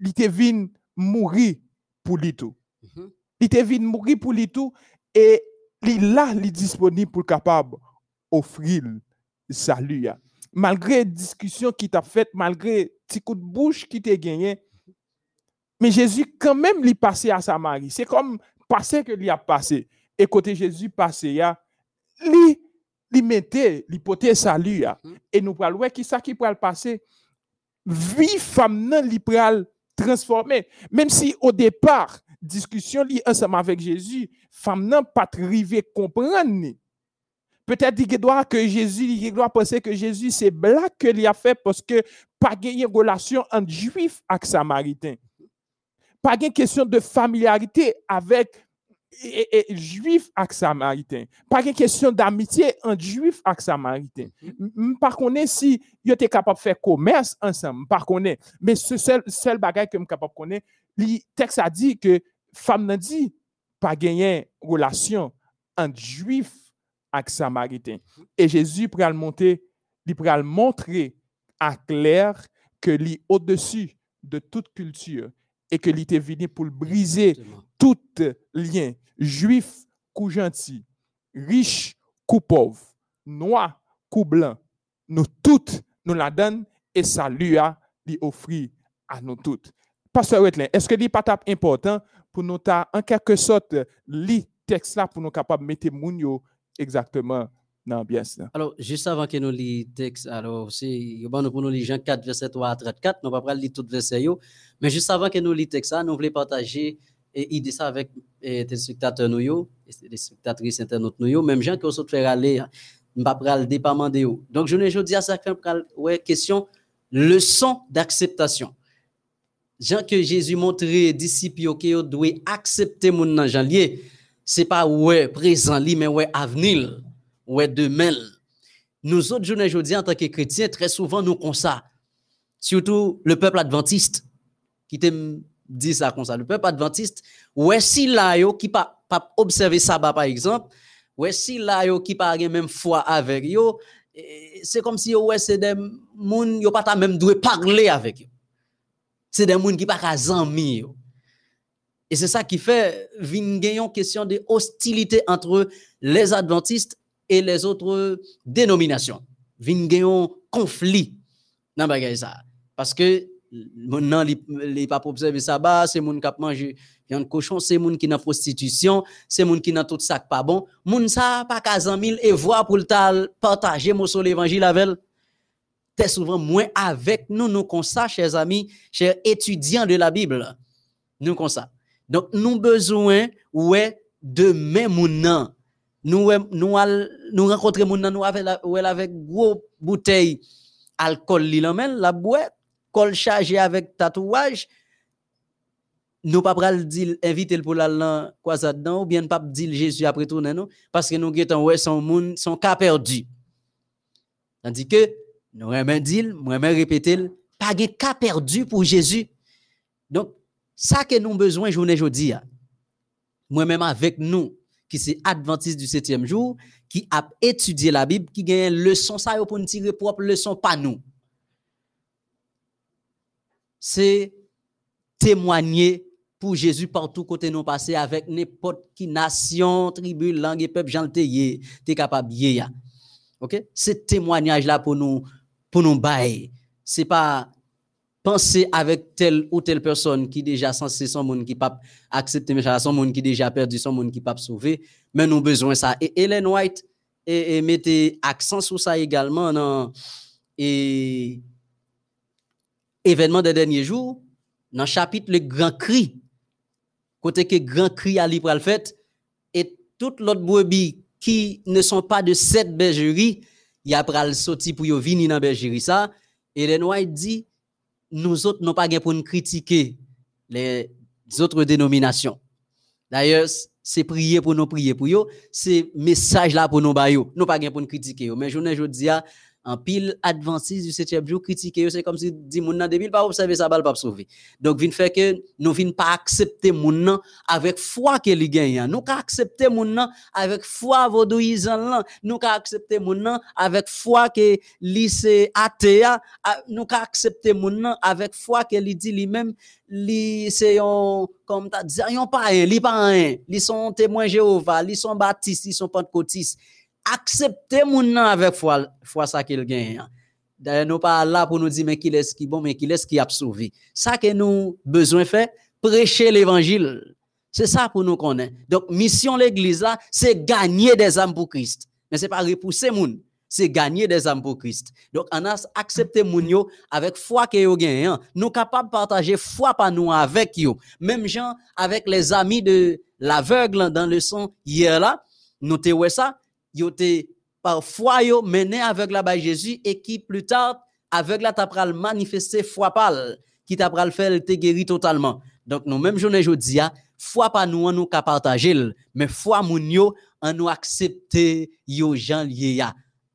il était venu mourir pour lui tout. Mm-hmm. Il était venu mourir pour lui tout et il là, il est disponible pour capable offrir le salut. Malgré discussion qui t'a fait, malgré petit coup de bouche qui t'a gagné, mais Jésus, quand même, il passé à Samarie. C'est comme passer que lui a passé. Et côté Jésus passé, il, il mettait l'hypothèse salut. Mm-hmm. Et nous parlons, ouais, qui ça qui peut le passer? Vie femme non, li pral transformer. Même si au départ, discussion li ensemble avec Jésus, femme non pas arrivé comprendre. Peut-être qu'il doit que Jésus, il doit penser que Jésus c'est blague que lui a fait parce que pas gagné relation entre juif et samaritain pas une question de familiarité avec et, juif et samaritain. Pas une question d'amitié entre juif et samaritain. Mm-hmm. Par contre, si vous êtes capable de faire commerce ensemble, par contre, mais ce seul, seul bagage que je suis capable de connaître, le texte a dit que femme n'a dit pas gagner relation entre juif et samaritain. Mm-hmm. Et Jésus le monter, il le montrer à clair que lui au-dessus de toute culture et que était venu pour briser tout lien juif ou gentil, riche ou pauvre, noir ou blanc. Nous toutes nous la donne et ça lui a lui offrir à nous toutes. Pasteur Wetlin, est-ce que n'est pas important pour nous en quelque sorte lire texte là pour nous capables de mettre moun exactement non, bien sûr. Alors, juste avant que nous lisions le texte, alors, bon pour nous lire Jean 4, verset 3 à 34, nous ne pas lire tout le verset, mais juste avant que nous lisions le texte, nous voulons partager et idée ça avec les spectateurs nous, les spectatrices internautes nous, même gens qui ont fait aller, nous ne pas le départ de Donc, je ne dis à ça ouais, question leçon d'acceptation. Jean que Jésus montrait disciples qui doivent accepter mon Jean lié, c'est pas ouais présent mais ouais avenir ouais demain. Nous autres journées aujourd'hui en tant que chrétiens, très souvent nous comme ça. Surtout le peuple adventiste qui était dit ça comme ça. Le peuple adventiste, ouais, si là, yo, qui pas, pas observer sabbat, par exemple, ouais, si là, yo, qui pas même foi avec yo, c'est comme si ouais, c'est des moun, yo pas même doué parler avec yo. C'est des moun qui pas qu'à zanmi yo. Et c'est ça qui fait vin une question de hostilité entre les adventistes et les autres dénominations. Vin un conflit dans bagay ça. Parce que moun nan li, pas observer sabbat, c'est moun k'ap manger viande cochon, c'est moun qui dans prostitution, c'est moun qui dans tout ça pas bon. Moun ça pas qu'à mille et voir pour le partager mon sur l'évangile avec T'es souvent moins avec nous, nous comme ça, chers amis, chers étudiants de la Bible. Nous comme ça. Donc, nous besoin, ouais, de même moun Nous, nous, nous rencontrer moun nous avec, avec gros bouteille alcool la boîte, col chargé avec tatouage, nous pas pral dire inviter pour la quoi ça dedans ou bien pas dire Jésus après tout non parce que nous guettons ouais son monde son cas perdu. Tandis que nous aimons dire, nous aimons répéter pas de cas perdu pour Jésus. Donc ça que nous besoin journée aujourd'hui moi-même avec nous qui c'est adventiste du septième jour qui a étudié la Bible qui gagne leçon ça pour nous tirer propre leçon pas nous c'est témoigner pour Jésus partout côté nous passer avec n'importe qui nation, tribu, langue peuple, j'en t'es capable OK? C'est témoignage là pour nous, pour nous bailler. C'est pas penser avec telle ou telle personne qui déjà censé son monde qui pas accepter mais son monde qui déjà perdu son monde qui pas sauver mais nous besoin ça. Et Ellen White et, accent sur ça également dans et événement des derniers jours dans chapitre le grand cri. Côté que grand cri à le fait. Et toutes l'autre brebis qui ne sont pas de cette bergerie il y a pral sorti pour venir dans bergerie ça. Les noirs dit nous autres n'avons pas pour nous critiquer les autres dénominations. D'ailleurs c'est prier pour nous prier pour eux c'est message là pour nous ba nous pas pour nous critiquer mais je ne dis en pile adventiste du septième jour critiquer c'est comme si dit moun nan débile pas observer ça balle pas sauver donc vinn fait que nous vinn pas accepter moun avec foi que li gagne. Nous ka accepter moun avec foi vaudouisant là. Nous ka accepter moun avec foi que li c'est athée nous ka accepter moun avec foi que li dit lui même li c'est un comme t'as dit un li pas un li sont témoins Jéhovah li sont baptistes li sont pentecôtistes accepter mon nom avec foi, foi ça qu'il gagne. D'ailleurs, nous pas là pour nous dire mais qui est qui bon, mais qui est qui a sauvé. Ça que nous besoin faire, prêcher l'évangile. C'est ça pour nous connaître. Donc, mission l'église là, c'est gagner des âmes pour Christ. Mais c'est pas repousser moun, c'est gagner des âmes pour Christ. Donc, on a accepté moun yo avec foi que yo gagne. Nous capables de partager foi par nous avec yo. Même gens avec les amis de l'aveugle dans le son hier là, nous te ça, yo te parfois yo mené avec la baie Jésus et qui plus tard avec la t'a pral manifester foi pâle qui t'a pral faire te guéri totalement. Donc nous même journée jodi a foi pas nous nous ka partager mais foi moun yo en nous accepter yo gens lié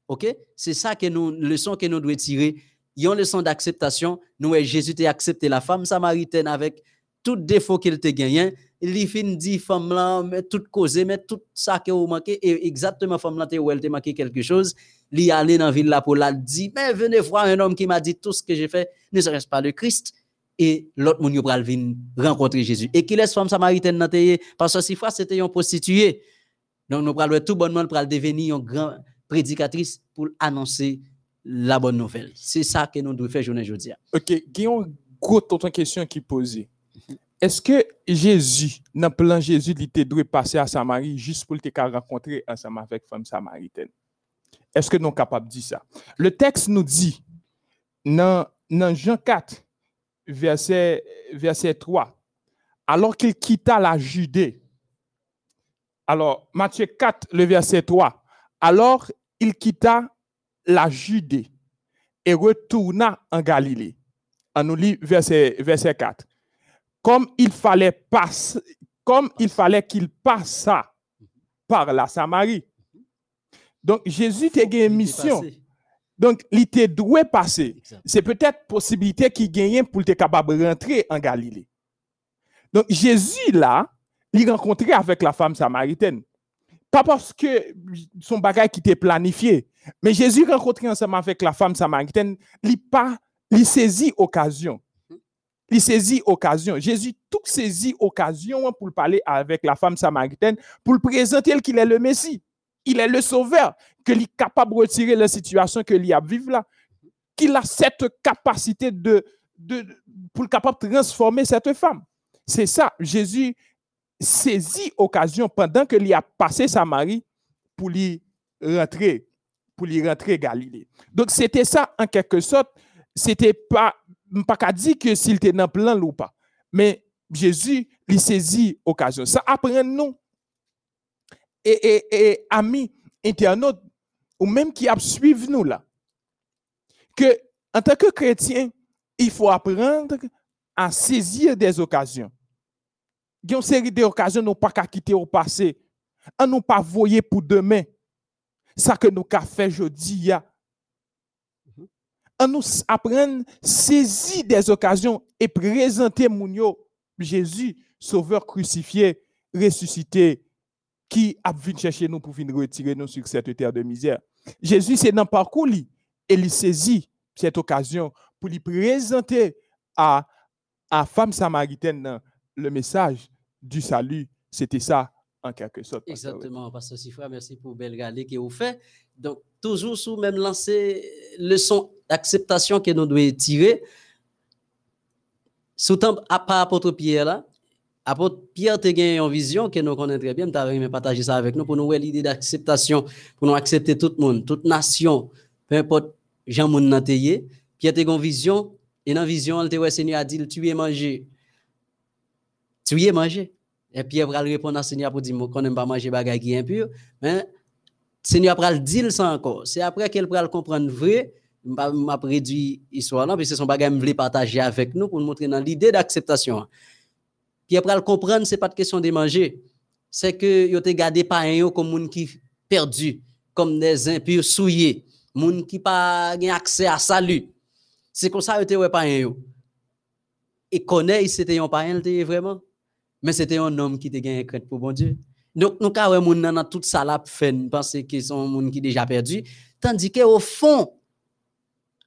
OK? C'est ça que nous leçon que nous devons tirer. Une leçon d'acceptation nous Jésus t'a accepté la femme samaritaine avec tout défaut qu'elle te gagné li fin dit femme là mais tout cause mais tout ça que vous manquez et exactement femme là où elle te manqué quelque chose. Li aller dans ville pour la dit mais venez voir un homme qui m'a dit tout ce que j'ai fait ne serait-ce pas le Christ. Et l'autre moun yo rencontrer Jésus. Et qui laisse femme samaritaine nan parce que si fois c'était une prostituée. Donc nous pral tout bonnement pral devenir une grande prédicatrice pour annoncer la bonne nouvelle. C'est ça que nous devons faire journée aujourd'hui OK Guillaume gros autre question qui posée est-ce que Jésus, dans le plan Jésus, il était dû passer à Samarie juste pour te rencontrer ensemble avec femme samaritaine? Est-ce que nous sommes capables de dire ça? Le texte nous dit, dans, Jean 4, verset, verset 3, alors qu'il quitta la Judée, alors Matthieu 4, le verset 3, alors il quitta la Judée et retourna en Galilée. On nous lit verset, verset 4 comme il fallait passer, comme il fallait qu'il passe par la Samarie. Donc Jésus a une mission. Donc il était doué passer. C'est peut-être possibilité qu'il gagne pour être capable de rentrer en Galilée. Donc, Jésus, là, il rencontrait avec la femme samaritaine. Pas parce que son bagage qui était planifié, mais Jésus rencontrait ensemble avec la femme samaritaine, il pas, il saisit occasion. Il saisit occasion. Jésus tout saisit occasion pour parler avec la femme samaritaine, pour présenter qu'il est le Messie. Il est le sauveur, qu'il est capable de retirer la situation que lui a vivre là, qu'il a cette capacité de, de, pour capable de transformer cette femme. C'est ça, Jésus saisit occasion pendant que lui a passé Samarie pour lui rentrer, pour lui rentrer Galilée. Donc c'était ça en quelque sorte, c'était pas pas qu'à dire que s'il était dans plan ou pas, mais Jésus lui saisit occasion. Ça apprend nous et, et, et amis internautes ou même qui suivent nous là que en tant que chrétien, il faut apprendre à saisir des occasions. Il y a une série d'occasions nous pas qu'à quitter au passé, à nous pas voyer pour demain. Ça que nous avons fait aujourd'hui. À nous apprendre à saisir des occasions et présenter Mounio, Jésus, sauveur crucifié, ressuscité, qui a venu chercher nous pour venir retirer nous sur cette terre de misère. Jésus, c'est dans le parcours, et il saisit cette occasion pour lui présenter à la femme samaritaine le message du salut. C'était ça, en quelque sorte. Exactement, Pasteur Sifra, merci pour belle que vous faites. Donc, toujours sous même lancer leçon d'acceptation que nous devons tirer. Sous temps, à part apôtre Pierre là, apôtre Pierre a une vision que nous connaissons très bien, tu as partager ça avec nous pour nous l'idée d'acceptation, pour nous accepter tout le monde, toute nation, peu importe Jean moun nan Pierre te une vision, et dans vision, il te Seigneur a dit, tu es manger. Tu es manger. Et Pierre va répondre à Seigneur pour dire, qu'on n'aime pas manger bagay qui impur, mais Seigneur va le dire ça encore. C'est après qu'elle va le comprendre vrai, m'a réduit l'histoire là, puis c'est son bagage voulait partager avec nous pour nous montrer dans l'idée d'acceptation. Pierre va le comprendre, c'est pas de question de manger. C'est que yo te gardé pas un comme moun qui perdu, comme des impurs souillés moun qui pas accès à salut. C'est comme ça que ouais pas yo. Et connaît c'était un païen vraiment? Mais c'était un homme qui te gagné pour bon Dieu. Donc nous nan tout ça là fait penser que sont moun qui déjà perdu tandis que au fond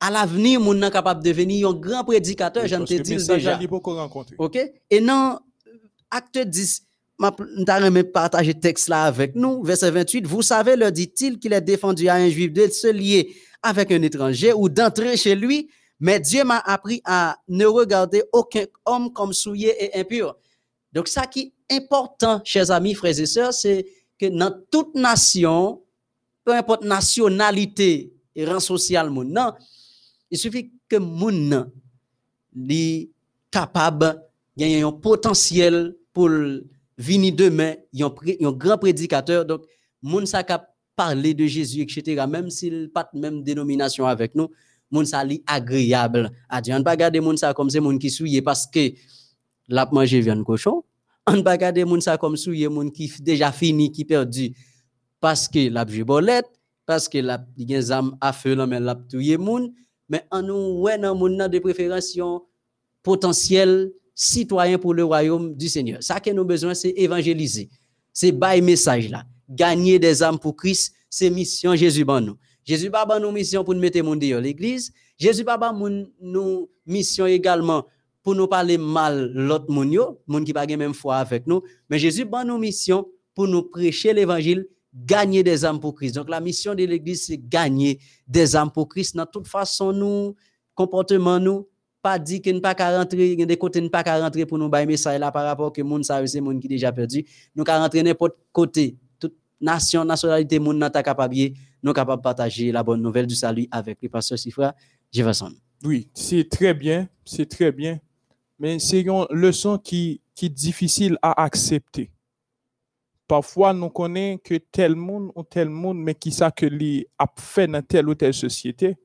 à l'avenir moun nan capable de devenir un grand prédicateur, j'en te dis déjà. OK? Et non acte 10 je partager texte là avec nous. Verset 28. Vous savez, leur dit-il, qu'il est défendu à un juif de se lier avec un étranger ou d'entrer chez lui, mais Dieu m'a appris à ne regarder aucun homme comme souillé et impur. Donc, ça qui est important, chers amis, frères et sœurs, c'est que dans toute nation, peu importe nationalité et rang social, non, il suffit que moun soit capable, gagner un potentiel pour vini demain, un grand prédicateur. Donc, moun sa ka parler de Jésus, etc., même s'il pas de même dénomination avec nous, moun sa li agréable à Dieu. On ne pas garder moun sa comme c'est moun qui souillé parce que la manger viande cochon. On ne pas garder moun sa comme souillé moun qui déjà fini, qui perdu parce que la bolette, parce que la gen âme à feu mais la mais en nous ouais moun nan de préférence potentiel citoyen pour le royaume du Seigneur. Ça que nous besoin, c'est évangéliser. C'est bail message là. Gagner des âmes pour Christ, c'est mission Jésus ban nous. Jésus pas ban nous mission pour nous mettre monde dans l'église. Jésus pas ban nous mission également pour nous parler mal l'autre monde monde qui pas même foi avec nous, mais Jésus ban nous mission pour nous prêcher l'évangile, gagner des âmes pour Christ. Donc la mission de l'église c'est gagner des âmes pour Christ dans toute façon nous comportement nous pas dit qu'il ne pas qu'à rentrer, des côtés pas qu'à rentrer pour nous bailler message là par rapport que monde ça c'est monde qui déjà perdu. Nous qu'à rentrer n'importe côté, toute nation, nationalité monde n'a capable nous capable partager la bonne nouvelle du salut avec le pasteur Sifra Jefferson. Oui, c'est très bien, c'est très bien. Mais c'est une leçon qui, qui est difficile à accepter. Parfois, nous connaissons que tel monde ou tel monde, mais qui ça que lui a fait dans telle ou telle société,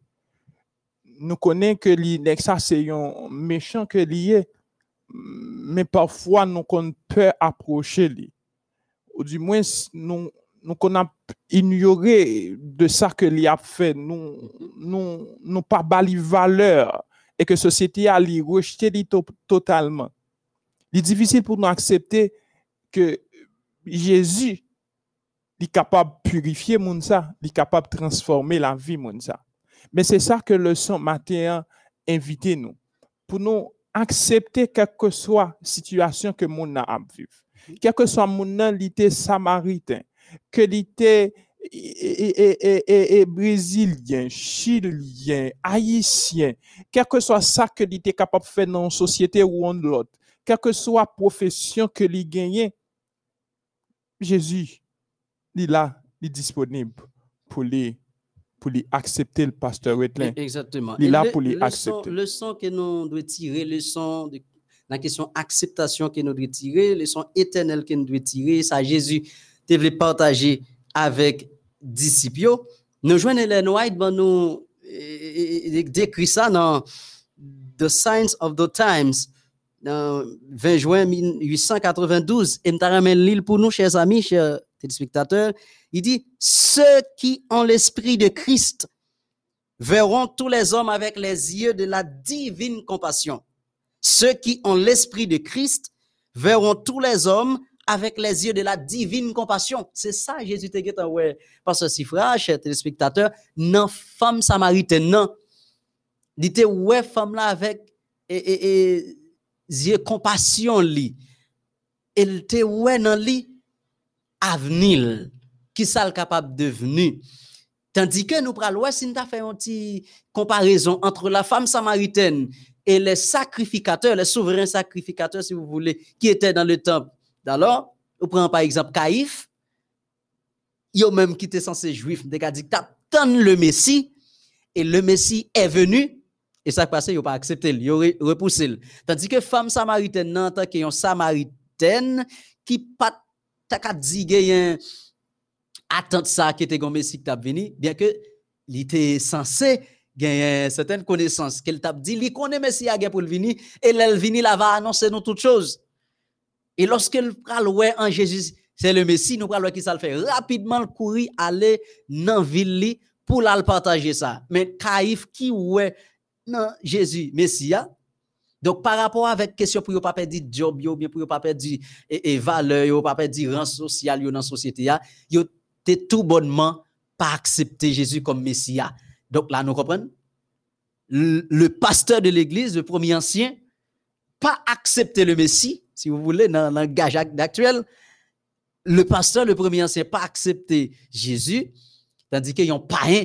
nous connaissons que les ça c'est un méchant que lié mais parfois nous qu'on peut approcher lui. Ou du moins nous nous qu'on ignoré de ça que lui a fait. Nous nous nous pas bali valeur et que société a li rejeté totalement. Il est difficile pour nous accepter que Jésus est capable de purifier moun ça, est capable de transformer la vie. Mais c'est ça que le son matin invité nous pour nous accepter quelle que soit la situation que moun a à. Quel que soit moun l'ité samaritain, que l'ité et, brésilien, chilien, haïtien, quel que soit ça que l'ité capable de faire dans une société ou en l'autre, quelle que soit la profession que l'y gagne, Jésus, il est là, il est disponible pour les pour les accepter le pasteur Wetlin. Exactement. Il est là pour les accepter. Le son que nous devons tirer, le son de la question acceptation que nous devons tirer, le son éternel que nous devons tirer, ça Jésus devait partager avec disciples. Nous joignons les White, ben nous décrit ça dans The Signs of the Times, dans 20 juin 1892. Et l'île pour nous, chers amis, chers téléspectateurs. Il dit, ceux qui ont l'esprit de Christ verront tous les hommes avec les yeux de la divine compassion. Ceux qui ont l'esprit de Christ verront tous les hommes avec les yeux de la divine compassion. C'est ça, Jésus te ouais. Parce que si frère, chers téléspectateurs, non, femme samaritaine, non. Était, ouais, femme là avec, et, et, et, yeux compassion, li. Elle était, ouais, dans li, avenir qui ça capable de devenir. Tandis que nous prenons, si nous avons fait une petite comparaison entre la femme samaritaine et les sacrificateurs, les souverains sacrificateurs, si vous voulez, qui étaient dans le temple. Alors, on prend par exemple Caïphe, a même qui était censé juif, il a dit, le Messie, et le Messie est venu, et ça passé, il n'a pas accepté, il a repoussé. Tandis que femme samaritaine, non, tant qu'il y a une samaritaine qui pas ta dit attendre ça qui était un Messie qui venu, bien que il était censé gagner certaines connaissances qu'elle t'a dit, il connaît Messie a pour le venir et elle vini là va annoncer nous toutes choses. Et lorsqu'elle pral ouais en Jésus, c'est le Messie, nous pral qui ça le fait rapidement courir aller dans ville pour la partager ça. Mais Caïphe qui ouais Jésus Messia donc, par rapport avec question pour ne pas perdre job, bien pour ne pas perdre et, et valeur, pas perdre rang social dans la société, yo tout bonnement pas accepter Jésus comme Messia. Donc là, nous comprenons? Le, pasteur de l'église, le premier ancien, pas accepter le Messie, si vous voulez, dans, le langage actuel. Le pasteur, le premier ancien, pas accepter Jésus, tandis qu'ils n'ont pas un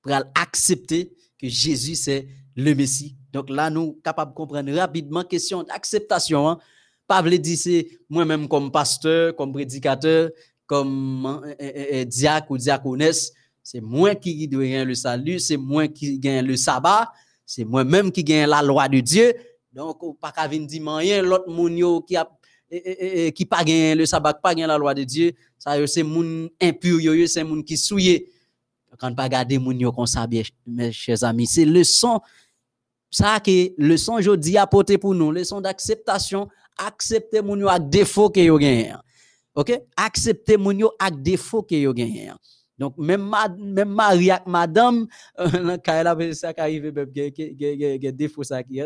pour accepter Jésus c'est le Messie. Donc là, nous capables de comprendre rapidement question d'acceptation. Hein. Pas dire c'est moi-même comme pasteur, comme prédicateur, comme euh, euh, euh, diacre ou diaconesse, c'est moi qui gagne le salut, c'est moi qui gagne le sabbat, c'est moi-même qui gagne la loi de Dieu. Donc, pas qu'à venir dire rien, l'autre moun qui a qui pas gagne le sabbat, pas gagne la loi de Dieu, ça c'est moun impur c'est moun qui souillé. Quand pas garder moun yo comme ça mes chers amis, c'est leçon ça que leçon jodi apporter pour nous, leçon d'acceptation, accepter moun yo avec défaut que yo gagne. OK? Accepter mon yo ak défaut que yo gagné. Donc même même Marie ak madame euh, quand elle avait ça qui arrive même que défaut ça qui.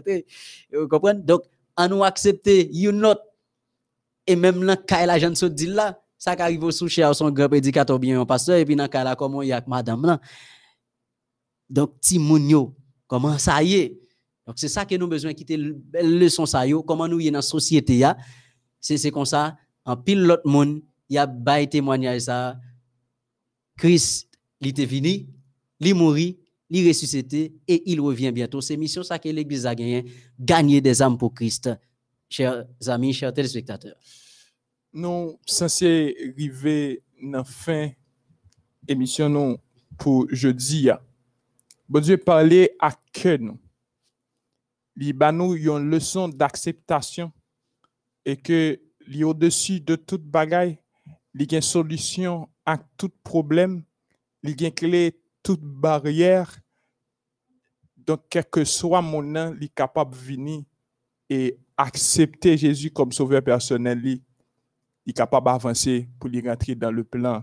Vous comprenez? Donc on nous accepter you not et même là quand elle a jeune dit là ça qui arrive au sous cher son grand prédicateur bien un pasteur et puis dans là comment y a madame là. Donc ti moun yo comment ça y est? Donc c'est ça que nous besoin quitter leçon ça yo comment nous y dans société ya. C'est comme ça en pile l'autre monde, il a bail témoignage ça. Christ, il était venu, il mourit, il ressuscité et il revient bientôt. C'est mission ça que l'Église a gagné, gagner des âmes pour Christ. Chers amis, chers téléspectateurs. Nous censés arriver dans la fin émission non pour jeudi. Bon Dieu parler à que nous. Il nous une leçon d'acceptation et que li au-dessus de toute bagaille, li une solution à tout problème, li une clé toute barrière. Donc, quel que soit mon nom, li capable de venir et accepter Jésus comme sauveur personnel, li, est capable d'avancer pour lui rentrer dans le plan,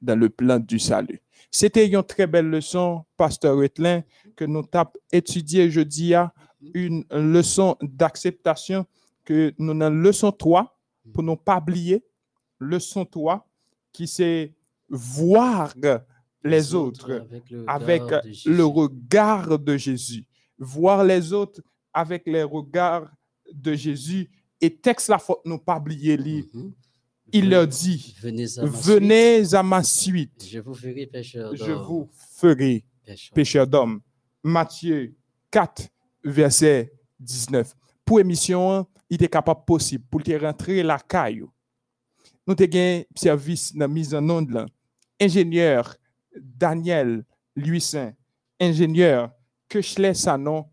dans le plan du salut. C'était une très belle leçon, Pasteur Wetlin, que nous avons étudié jeudi une leçon d'acceptation que nous avons leçon 3 pour ne pas oublier. Leçon 3 qui c'est voir les autres avec le avec regard de le Jésus. regard de Jésus. Voir les autres avec les regards de Jésus. Et texte la faute, nous pas oublier, lui. Mhm. Il leur dit, Venez à ma venez à ma suite, je vous ferai pécheur je d'hommes. vous ferai Pécheur. d'hommes. Matthieu 4, verset 19. Pour émission, il était capable possible pour te rentrer la caille. Nous avons un service de mise en onde. Ingénieur Daniel Luisin, ingénieur Kechle Sanon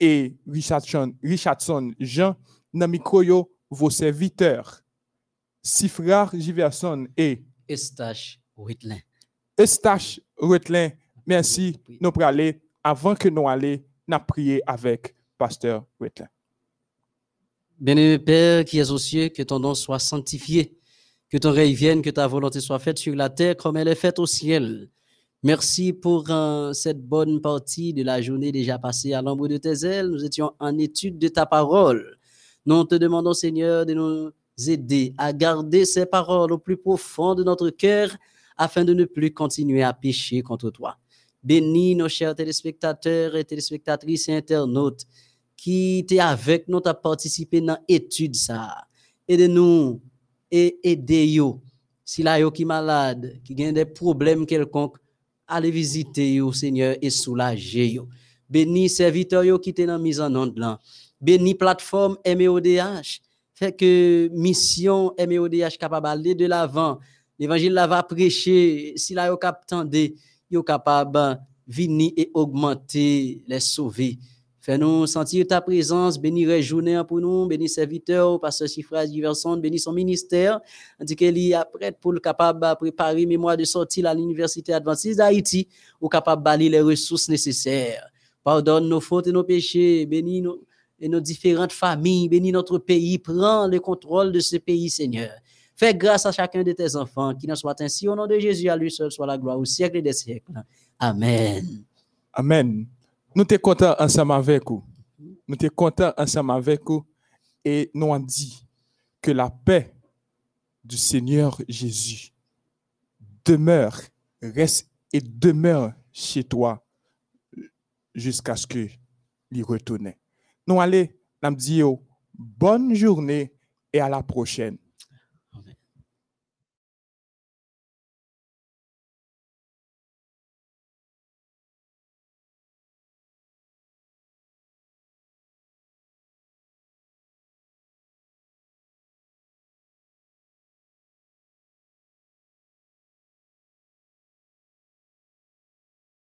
et Richardson, Richardson Jean, dans micro, vos serviteurs. Sifra Giverson et Estache Whitlin. Eustache Retlin, merci. Nous pour aller, avant que nous allions, nous prier avec Pasteur Retlin. Bien-aimé Père qui es aux cieux, que ton nom soit sanctifié, que ton règne vienne, que ta volonté soit faite sur la terre comme elle est faite au ciel. Merci pour euh, cette bonne partie de la journée déjà passée à l'ombre de tes ailes. Nous étions en étude de ta parole. Nous te demandons, Seigneur, de nous aider à garder ces paroles au plus profond de notre cœur afin de ne plus continuer à pécher contre toi. Bénis nos chers téléspectateurs et téléspectatrices et internautes qui étaient avec nous, à participé dans l'étude. Aidez-nous et aidez-nous. Si là, qui malade, qui a des problèmes quelconques, allez visiter yo, Seigneur, et soulager yo. Bénis serviteurs qui étaient dans mise en onde là. Bénis plateforme MEODH. Que mission MEODH capable de l'avant. L'évangile là va prêcher. Si là yo cap tendé, yo capable venir et augmenter les sauver. Fais-nous sentir ta présence, bénis la pour nous, bénis serviteurs, pasteur Sifra Diverson, bénis son ministère, tandis qu'il est prêt pour le capable de préparer mémoire de sortie à l'Université adventiste d'Haïti, ou capable de les ressources nécessaires. Pardonne nos fautes et nos péchés, bénis nos, et nos différentes familles, bénis notre pays, prends le contrôle de ce pays, Seigneur. Fais grâce à chacun de tes enfants, qu'il en soit ainsi au nom de Jésus, à lui seul soit la gloire au siècle des siècles. Amen. Amen. Nous sommes contents ensemble avec vous. Nous sommes contents ensemble avec vous et nous avons dit que la paix du Seigneur Jésus demeure, reste et demeure chez toi jusqu'à ce que il retourne. Nous allons nous dire bonne journée et à la prochaine.